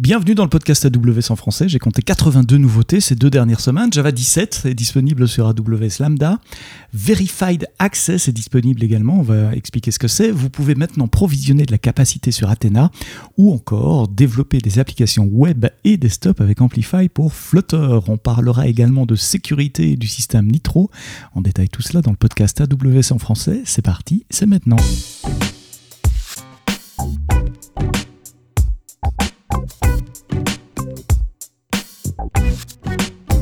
Bienvenue dans le podcast AWS en français. J'ai compté 82 nouveautés ces deux dernières semaines. Java 17 est disponible sur AWS Lambda. Verified Access est disponible également. On va expliquer ce que c'est. Vous pouvez maintenant provisionner de la capacité sur Athena ou encore développer des applications web et desktop avec Amplify pour Flutter. On parlera également de sécurité du système Nitro. On détaille tout cela dans le podcast AWS en français. C'est parti, c'est maintenant.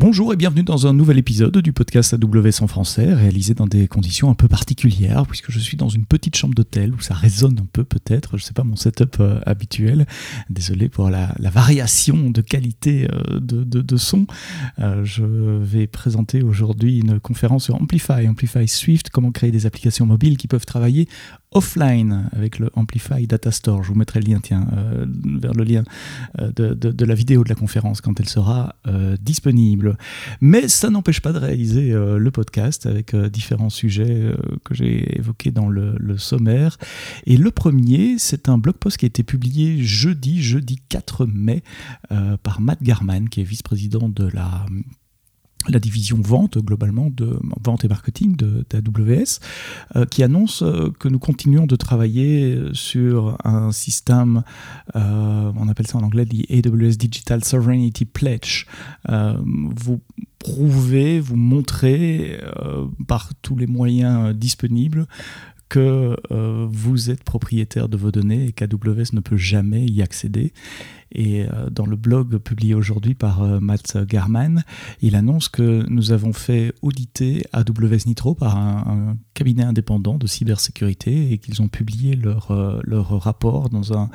Bonjour et bienvenue dans un nouvel épisode du podcast AWS en français, réalisé dans des conditions un peu particulières, puisque je suis dans une petite chambre d'hôtel où ça résonne un peu peut-être, je ne sais pas mon setup euh, habituel. Désolé pour la, variation de qualité euh, de, son. Euh, je vais présenter aujourd'hui une conférence sur Amplify, Amplify Swift, comment créer des applications mobiles qui peuvent travailler offline avec le Amplify Data Store. Je vous mettrai le lien, tiens, euh, vers le lien euh, de, la vidéo de la conférence quand elle sera euh, disponible. Mais ça n'empêche pas de réaliser le podcast avec différents sujets que j'ai évoqués dans le, le, sommaire. Et le premier, c'est un blog post qui a été publié jeudi, jeudi 4 mai, par Matt Garman, qui est vice-président de la la division vente globalement de vente et marketing de, AWS, euh, qui annonce euh, que nous continuons de travailler sur un système, euh, on appelle ça en anglais the AWS Digital Sovereignty Pledge. vous prouvez, vous montrez par tous les moyens disponibles que vous êtes propriétaire de vos données et qu'AWS ne peut jamais y accéder. Et euh, dans le blog publié aujourd'hui par euh, Matt Garman, il annonce que nous avons fait auditer AWS Nitro par un, cabinet indépendant de cybersécurité et qu'ils ont publié leur, euh, leur rapport dans un,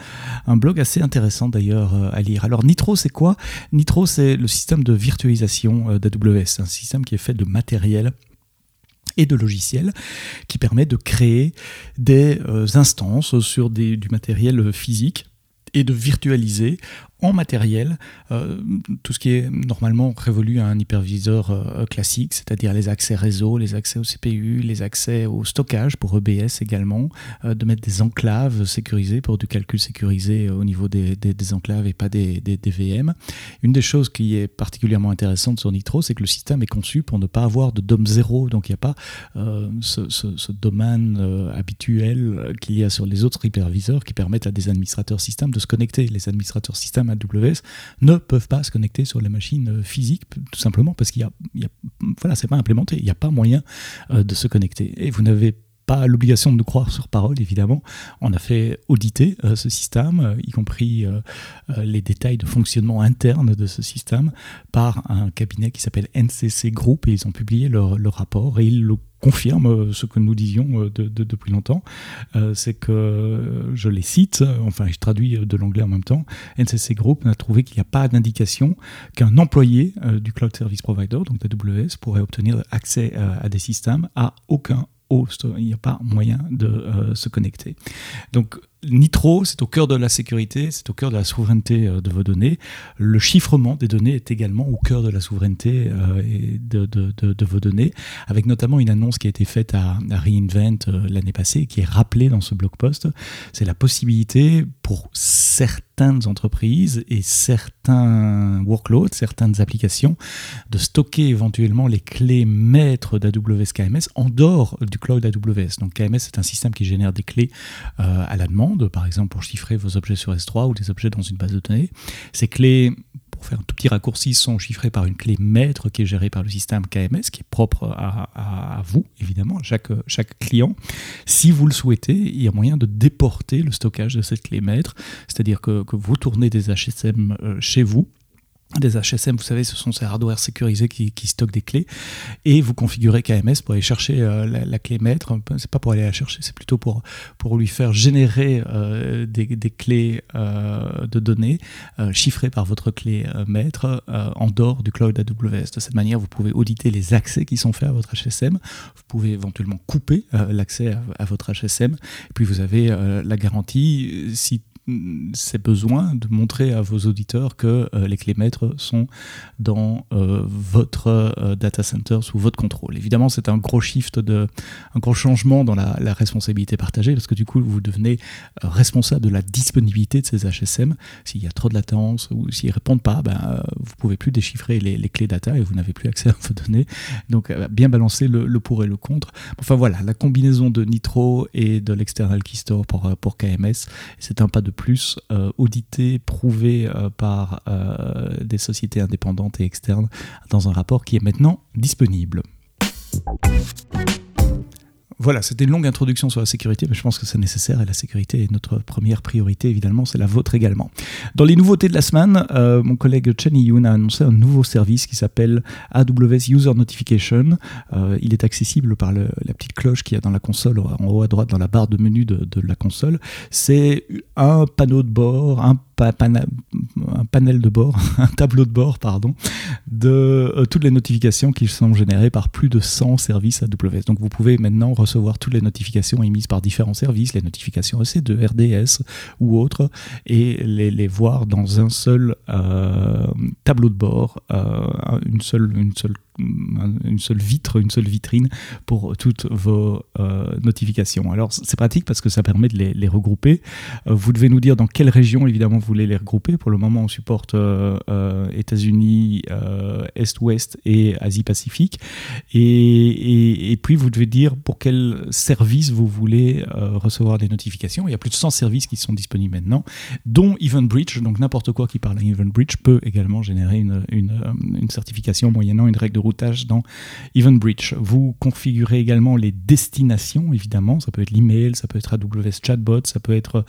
un blog assez intéressant d'ailleurs à lire. Alors Nitro, c'est quoi? Nitro, c'est le système de virtualisation d'AWS, un système qui est fait de matériel et de logiciels qui permet de créer des instances sur du matériel physique et de virtualiser en matériel euh, tout ce qui est normalement révolu à un hyperviseur euh, classique, c'est-à-dire les accès réseau, les accès au CPU, les accès au stockage pour EBS également, euh, de mettre des enclaves sécurisées pour du calcul sécurisé au niveau des, des, enclaves et pas des, des, VM. Une des choses qui est particulièrement intéressante sur Nitro, c'est que le système est conçu pour ne pas avoir de DOM 0, donc il n'y a pas ce, ce, domaine habituel qu'il y a sur les autres hyperviseurs qui permettent à des administrateurs système de se connecter. Les administrateurs système AWS ne peuvent pas se connecter sur les machines euh, physiques, tout simplement parce qu'il y a, il voilà, c'est pas implémenté, il n'y a pas moyen euh, de se connecter. Et vous n'avez pas l'obligation de nous croire sur parole, évidemment. On a fait auditer euh, ce système, y compris les détails de fonctionnement interne de ce système, par un cabinet qui s'appelle NCC Group, et ils ont publié leur, rapport, et ils le confirme euh, ce que nous disions euh, depuis longtemps, euh, c'est que, je les cite, enfin je traduis de l'anglais en même temps, NCC Group a trouvé qu'il n'y a pas d'indication qu'un employé du Cloud Service Provider, donc AWS, pourrait obtenir accès à des systèmes à aucun Il n'y a pas moyen de se connecter. Donc Nitro, c'est au cœur de la sécurité, c'est au cœur de la souveraineté euh, de vos données. Le chiffrement des données est également au cœur de la souveraineté euh, de, vos données, avec notamment une annonce qui a été faite à, Reinvent euh, l'année passée et qui est rappelée dans ce blog post. C'est la possibilité pour certaines entreprises et certains workloads, certaines applications, de stocker éventuellement les clés maîtres d'AWS KMS en dehors du cloud AWS. Donc KMS, c'est un système qui génère des clés à la demande par exemple pour chiffrer vos objets sur S3 ou des objets dans une base de données. Ces clés, pour faire un tout petit raccourci, sont chiffrées par une clé maître qui est gérée par le système KMS, qui est propre à, vous, évidemment, chaque, chaque client. Si vous le souhaitez, il y a moyen de déporter le stockage de cette clé maître, c'est-à-dire que, que vous tournez des HSM euh, chez vous des HSM, vous savez, ce sont ces hardware sécurisés qui, stockent des clés, et vous configurez KMS pour aller chercher euh, la, clé maître. C'est pas pour aller la chercher, c'est plutôt pour, pour lui faire générer euh, des, clés euh, de données chiffrées par votre clé maître en dehors du cloud AWS. De cette manière, vous pouvez auditer les accès qui sont faits à votre HSM. Vous pouvez éventuellement couper l'accès à, à, votre HSM. Et puis vous avez la garantie, si c'est besoin de montrer à vos auditeurs que euh, les clés maîtres sont dans euh, votre euh, data center sous votre contrôle. Évidemment, c'est un gros shift, un gros changement dans la, responsabilité partagée parce que du coup, vous devenez responsable de la disponibilité de ces HSM. S'il y a trop de latence ou s'ils répondent pas, ben, vous pouvez plus déchiffrer les, clés data et vous n'avez plus accès à vos données. Donc, bien balancer le, pour et le contre. Enfin voilà, la combinaison de Nitro et de l'external key store pour, pour KMS, c'est un pas de plus euh, audité, prouvé euh, par euh, des sociétés indépendantes et externes dans un rapport qui est maintenant disponible. Voilà, c'était une longue introduction sur la sécurité, mais je pense que c'est nécessaire et la sécurité est notre première priorité, évidemment, c'est la vôtre également. Dans les nouveautés de la semaine, euh, mon collègue Chen Yun a annoncé un nouveau service qui s'appelle AWS User Notification. Euh, il est accessible par la petite cloche qu'il y a dans la console, en haut à droite, dans la barre de menu de, de la console. C'est un panneau de bord, un un panel de bord, un tableau de bord, pardon, de euh, toutes les notifications qui sont générées par plus de 100 services AWS. Donc vous pouvez maintenant recevoir toutes les notifications émises par différents services, les notifications EC2, RDS ou autres, et les, voir dans un seul euh, tableau de bord, euh, une seule, une seule une seule vitre, une seule vitrine pour toutes vos euh, notifications. Alors c'est pratique parce que ça permet de les, regrouper. Euh, vous devez nous dire dans quelle région évidemment vous voulez les regrouper. Pour le moment on supporte euh, États-Unis, Est-Ouest et Asie-Pacifique. Et, puis vous devez dire pour quel service vous voulez recevoir des notifications. Il y a plus de 100 services qui sont disponibles maintenant, dont EventBridge. Donc n'importe quoi qui parle à EventBridge peut également générer une certification moyennant une règle de routage dans EventBridge. Vous configurez également les destinations, évidemment. Ça peut être l'email, ça peut être AWS Chatbot, ça peut être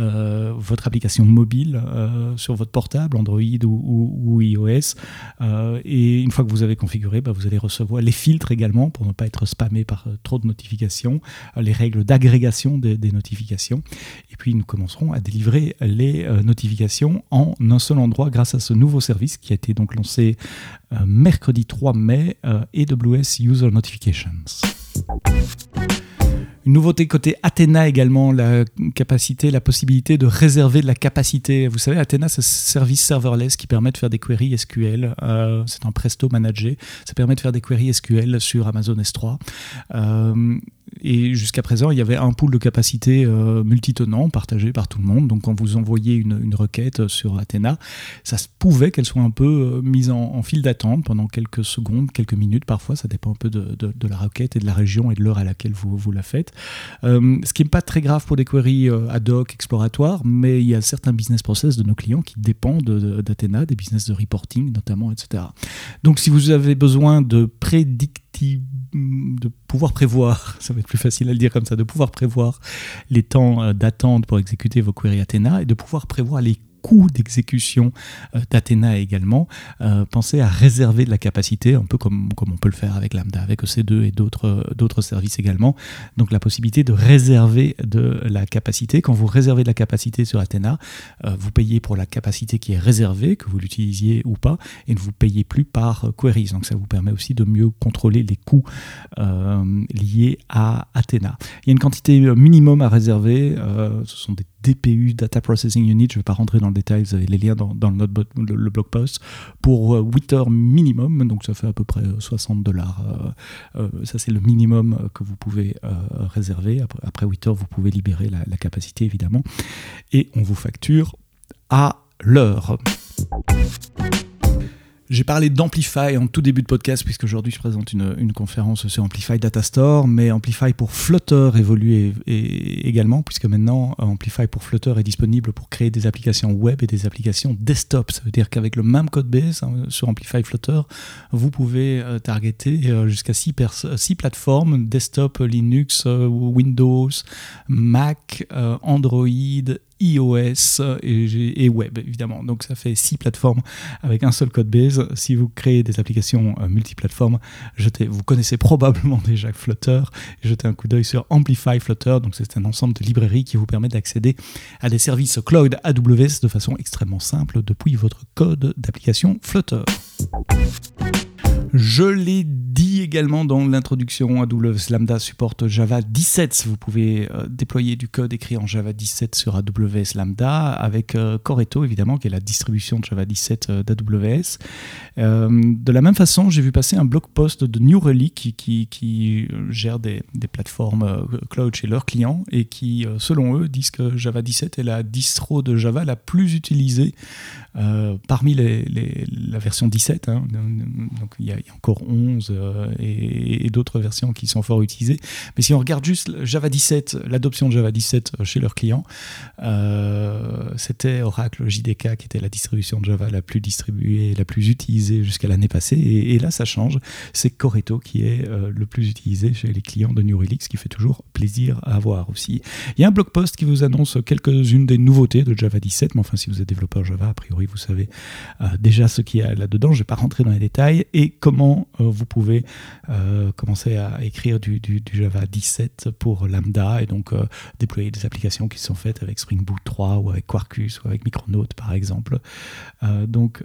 euh, votre application mobile euh, sur votre portable, Android ou, iOS. Euh, et une fois que vous avez configuré, bah, vous allez recevoir les filtres également pour ne pas être spammé par trop de notifications, les règles d'agrégation des, des, notifications. Et puis nous commencerons à délivrer les notifications en un seul endroit grâce à ce nouveau service qui a été donc lancé mercredi 3 mai, euh, AWS User Notifications. Une nouveauté côté Athena également, la capacité, la possibilité de réserver de la capacité. Vous savez, Athena, c'est un service serverless qui permet de faire des queries SQL. Euh, c'est un Presto managé. Ça permet de faire des queries SQL sur Amazon S3 et jusqu'à présent, il y avait un pool de capacité euh, multitenant partagé par tout le monde. Donc, quand vous envoyez une, requête sur Athena, ça se pouvait qu'elle soit un peu euh, mise en, file d'attente pendant quelques secondes, quelques minutes parfois. Ça dépend un peu de, la requête et de la région et de l'heure à laquelle vous, vous la faites. Euh, ce qui n'est pas très grave pour des queries ad hoc, exploratoires, mais il y a certains business process de nos clients qui dépendent d'Athena, des business de reporting notamment, etc. Donc, si vous avez besoin de prédicter de pouvoir prévoir, ça va être plus facile à le dire comme ça, de pouvoir prévoir les temps euh, d'attente pour exécuter vos queries Athena et de pouvoir prévoir les coût d'exécution euh, d'Athena également, euh, pensez à réserver de la capacité, un peu comme, comme on peut le faire avec Lambda, avec EC2 et d'autres, d'autres services également. Donc la possibilité de réserver de la capacité. Quand vous réservez de la capacité sur Athena, euh, vous payez pour la capacité qui est réservée, que vous l'utilisiez ou pas, et ne vous payez plus par queries. Donc ça vous permet aussi de mieux contrôler les coûts liés à Athena. Il y a une quantité minimum à réserver, ce sont des DPU, Data Processing Unit, je ne vais pas rentrer dans le détail, vous avez les liens dans, dans le, le, blog post, pour 8 euh, heures minimum, donc ça fait à peu près 60 euh, dollars. Euh, ça c'est le minimum que vous pouvez réserver. Après, après, 8 heures, vous pouvez libérer la, la capacité évidemment. Et on vous facture à l'heure. J'ai parlé d'Amplify en tout début de podcast, puisque aujourd'hui je présente une, conférence sur Amplify Data Store, mais Amplify pour Flutter évolue également, puisque maintenant Amplify pour Flutter est disponible pour créer des applications web et des applications desktop. Ça veut dire qu'avec le même code base hein, sur Amplify Flutter, vous pouvez euh, targeter euh, jusqu'à 6 plateformes, desktop, Linux, euh, Windows, Mac, Android iOS et, web, évidemment. Donc ça fait six plateformes avec un seul code base. Si vous créez des applications euh, multiplateformes, vous connaissez probablement déjà Flutter. Jetez un coup d'œil sur Amplify Flutter. Donc c'est un ensemble de librairies qui vous permet d'accéder à des services cloud AWS de façon extrêmement simple depuis votre code d'application Flutter. Je l'ai dit également dans l'introduction, AWS Lambda supporte Java 17. Vous pouvez déployer du code écrit en Java 17 sur AWS Lambda avec Coreto, évidemment, qui est la distribution de Java 17 d'AWS. de la même façon, j'ai vu passer un blog post de New Relic qui, qui, gère des, des, plateformes cloud chez leurs clients et qui, selon eux, disent que Java 17 est la distro de Java la plus utilisée euh, parmi la version 17. Hein. donc il y, a encore 11 euh, et, d'autres versions qui sont fort utilisées. Mais si on regarde juste Java 17, l'adoption de Java 17 euh, chez leurs clients, c'était Oracle JDK qui était la distribution de Java la plus distribuée, la plus utilisée jusqu'à l'année passée. Et, là, ça change. C'est Coreto qui est le plus utilisé chez les clients de New Relic, ce qui fait toujours plaisir à avoir aussi. Il y a un blog post qui vous annonce quelques-unes des nouveautés de Java 17, mais enfin, si vous êtes développeur Java, a priori, vous savez euh, déjà ce qu'il y a là-dedans. Je ne vais pas rentrer dans les détails et comment euh, vous pouvez euh, commencer à écrire du, Java 17 pour Lambda et donc déployer des applications qui sont faites avec Spring Boot 3 ou avec Quarkus ou avec Micronaut par exemple. donc,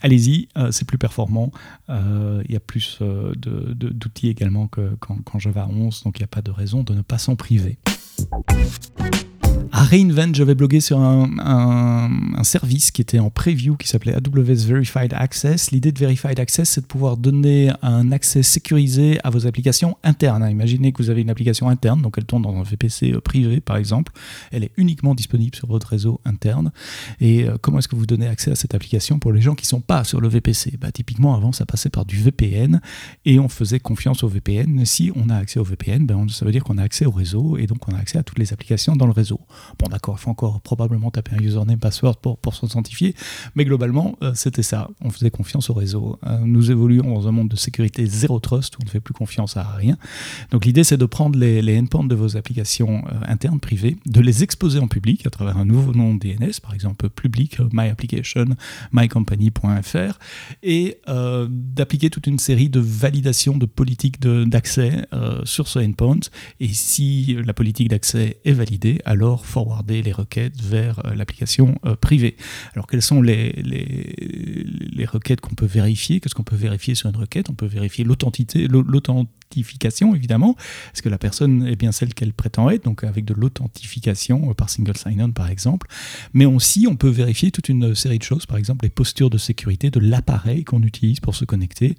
allez-y, c'est plus performant. Il y a plus d'outils également qu'en Java 11, donc il n'y a pas de raison de ne pas s'en priver. À Reinvent, j'avais blogué sur un, service qui était en preview qui s'appelait AWS Verified Access. L'idée de Verified Access, c'est de pouvoir donner un accès sécurisé à vos applications internes. Imaginez que vous avez une application interne, donc elle tourne dans un VPC euh, privé par exemple. Elle est uniquement disponible sur votre réseau interne. Et euh, comment est-ce que vous donnez accès à cette application pour les gens qui ne sont pas sur le VPC bah, Typiquement, avant, ça passait par du VPN et on faisait confiance au VPN. Si on a accès au VPN, ben, ça veut dire qu'on a accès au réseau et donc on a accès à toutes les applications dans le réseau. Bon, d'accord, il faut encore probablement taper un username, password pour, pour s'authentifier, mais globalement, euh, c'était ça. On faisait confiance au réseau. Euh, nous évoluons dans un monde de sécurité zéro trust où on ne fait plus confiance à rien. Donc, l'idée, c'est de prendre les, endpoints de vos applications euh, internes, privées, de les exposer en public à travers un nouveau nom DNS, par exemple public, my application, mycompany.fr, et d'appliquer toute une série de validations de politiques d'accès sur ce endpoint. Et si la politique d'accès est validée, alors forwarder les requêtes vers euh, l'application euh, privée. Alors quelles sont les, requêtes qu'on peut vérifier? Qu'est-ce qu'on peut vérifier sur une requête? On peut vérifier l'authenticité, évidemment. Est-ce que la personne est bien celle qu'elle prétend être Donc avec de l'authentification euh, par single sign-on par exemple. Mais aussi on peut vérifier toute une série de choses, par exemple les postures de sécurité de l'appareil qu'on utilise pour se connecter.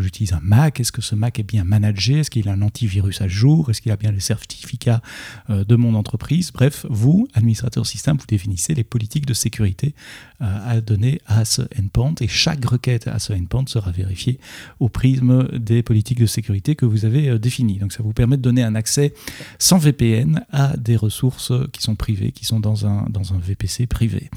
J'utilise un Mac, est-ce que ce Mac est bien managé? Est-ce qu'il a un antivirus à jour? Est-ce qu'il a bien les certificats de mon entreprise? Bref, vous, administrateur système, vous définissez les politiques de sécurité euh, à donner à ce endpoint et chaque requête à ce endpoint sera vérifiée au prisme des politiques de sécurité que vous avez euh, définies. Donc ça vous permet de donner un accès sans VPN à des ressources qui sont privées, qui sont dans un, dans un VPC privé.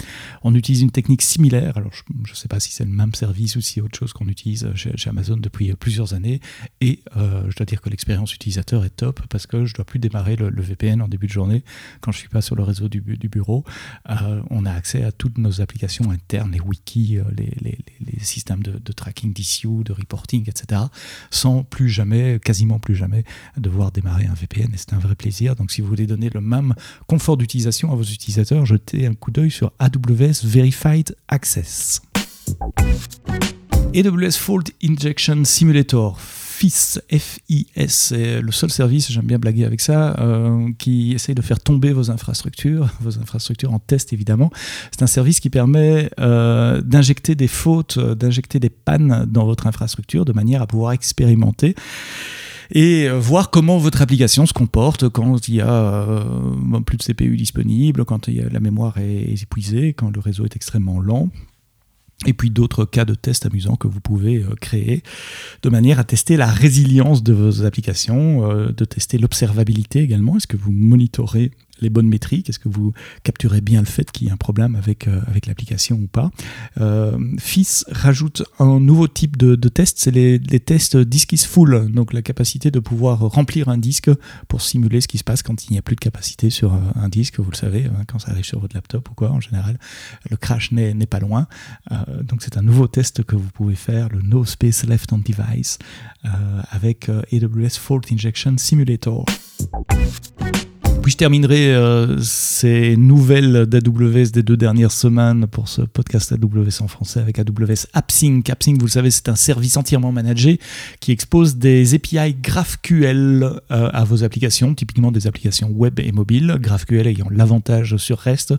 On utilise une technique similaire, alors je ne sais pas si c'est le même service ou si autre chose qu'on utilise chez, Amazon depuis plusieurs années et euh, je dois dire que l'expérience utilisateur est top parce que je ne dois plus démarrer le, VPN en début de journée quand je suis pas sur le réseau du, bureau, euh, on a accès à toutes nos applications internes, les wikis, euh, les, systèmes de, tracking d'issue, de reporting, etc., sans plus jamais, quasiment plus jamais, devoir démarrer un VPN. Et c'est un vrai plaisir. Donc si vous voulez donner le même confort d'utilisation à vos utilisateurs, jetez un coup d'œil sur AWS Verified Access. AWS Fault Injection Simulator FIS, FIS, c'est le seul service, j'aime bien blaguer avec ça, euh, qui essaye de faire tomber vos infrastructures, vos infrastructures en test évidemment. C'est un service qui permet euh, d'injecter des fautes, d'injecter des pannes dans votre infrastructure de manière à pouvoir expérimenter et euh, voir comment votre application se comporte quand il y a plus de CPU disponible, quand la mémoire est épuisée, quand le réseau est extrêmement lent et puis d'autres cas de tests amusants que vous pouvez euh, créer de manière à tester la résilience de vos applications, euh, de tester l'observabilité également. Est-ce que vous monitorez les bonnes métriques Est-ce que vous capturez bien le fait qu'il y a un problème avec, euh, avec l'application ou pas? Euh, FIS rajoute un nouveau type de, de test, c'est les, les, tests disk is full, donc la capacité de pouvoir remplir un disque pour simuler ce qui se passe quand il n'y a plus de capacité sur un disque, vous le savez, hein, quand ça arrive sur votre laptop ou quoi en général, le crash n'est pas loin. Euh, donc c'est un nouveau test que vous pouvez faire, le No Space Left on Device, euh, avec AWS Fault Injection Simulator. Puis je terminerai euh, ces nouvelles d'AWS des deux dernières semaines pour ce podcast AWS en français avec AWS AppSync. AppSync, vous le savez, c'est un service entièrement managé qui expose des API GraphQL euh, à vos applications, typiquement des applications web et mobile. GraphQL ayant l'avantage sur REST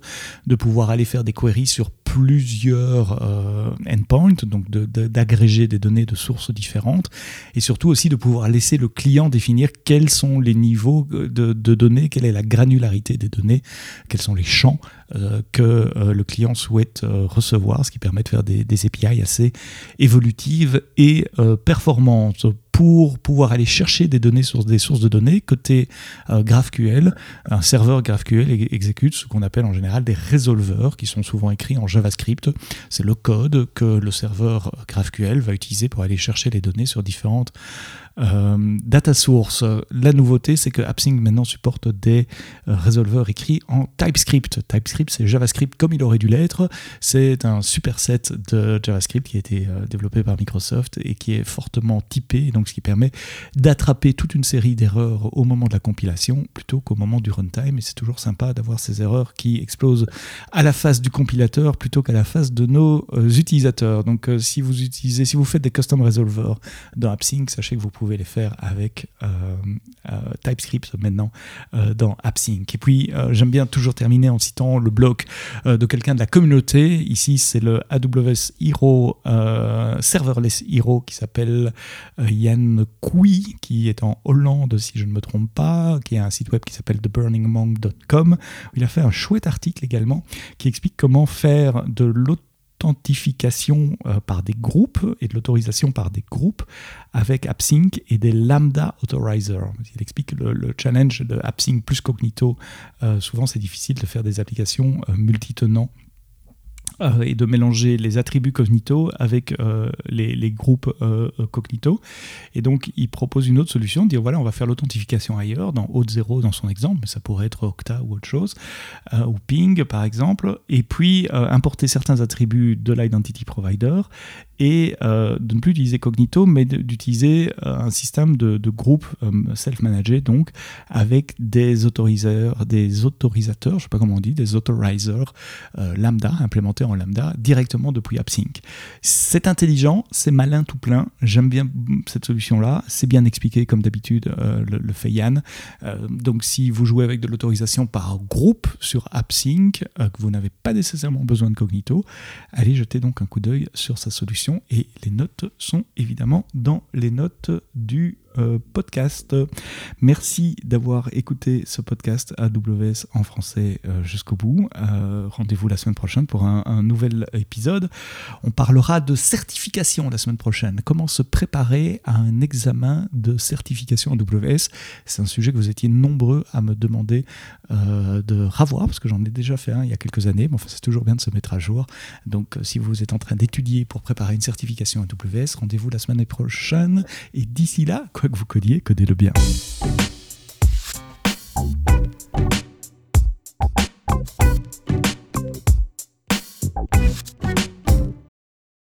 de pouvoir aller faire des queries sur plusieurs euh, endpoints, donc d'agréger des données de sources différentes, et surtout aussi de pouvoir laisser le client définir quels sont les niveaux de, données, quelle la granularité des données, quels sont les champs euh, que euh, le client souhaite recevoir, ce qui permet de faire des, API assez évolutives et performantes pour pouvoir aller chercher des données sur des sources de données. Côté euh, GraphQL, un serveur GraphQL exécute ce qu'on appelle en général des résolveurs qui sont souvent écrits en JavaScript. C'est le code que le serveur GraphQL va utiliser pour aller chercher les données sur différentes euh, data source, la nouveauté, c'est que AppSync maintenant supporte des euh, résolveurs écrits en TypeScript. TypeScript, c'est JavaScript comme il aurait dû l'être. C'est un superset de JavaScript qui a été euh, développé par Microsoft et qui est fortement typé, donc ce qui permet d'attraper toute une série d'erreurs au moment de la compilation plutôt qu'au moment du runtime. Et c'est toujours sympa d'avoir ces erreurs qui explosent à la face du compilateur plutôt qu'à la face de nos utilisateurs. Donc si vous utilisez, si vous faites des custom resolvers dans AppSync, sachez que vous pouvez les faire avec euh, euh, TypeScript maintenant euh, dans AppSync. Et puis, j'aime bien toujours terminer en citant le blog de quelqu'un de la communauté. Ici, c'est le AWS Hero, Serverless Hero, qui s'appelle Yann Koui, qui est en Hollande, si je ne me trompe pas, qui a un site web qui s'appelle theburningmonk.com. Il a fait un chouette article également qui explique comment faire de l'auto authentification euh, par des groupes et de l'autorisation par des groupes avec AppSync et des Lambda Authorizer. Il explique le, challenge de AppSync plus Cognito. Euh, souvent, c'est difficile de faire des applications euh, multitenants euh, et de mélanger les attributs cognito avec euh, les, groupes euh, cognito. Et donc, il propose une autre solution, dire voilà, on va faire l'authentification ailleurs, dans Auth 0 dans son exemple, mais ça pourrait être Octa ou autre chose, ou Ping par exemple, et puis importer certains attributs de l'identity provider et de ne plus utiliser Cognito, mais d'utiliser un système de, de groupe self-managé, donc avec des autoriseurs, des autorisateurs, je ne sais pas comment on dit, des authorizers lambda implémentés en lambda directement depuis AppSync. C'est intelligent, c'est malin tout plein. J'aime bien cette solution-là. C'est bien expliqué comme d'habitude, euh, le, fait Yann. Euh, donc si vous jouez avec de l'autorisation par groupe sur AppSync, euh, que vous n'avez pas nécessairement besoin de Cognito, allez jeter donc un coup d'œil sur sa solution et les notes sont évidemment dans les notes du podcast. Merci d'avoir écouté ce podcast AWS en français euh, jusqu'au bout. Euh, rendez-vous la semaine prochaine pour un, nouvel épisode. On parlera de certification la semaine prochaine. Comment se préparer à un examen de certification AWS. C'est un sujet que vous étiez nombreux à me demander de revoir parce que j'en ai déjà fait un il y a quelques années. Mais enfin, c'est toujours bien de se mettre à jour. Donc, si vous êtes en train d'étudier pour préparer une certification AWS, rendez-vous la semaine prochaine. Et d'ici là, quoi que vous codiez, codez-le bien.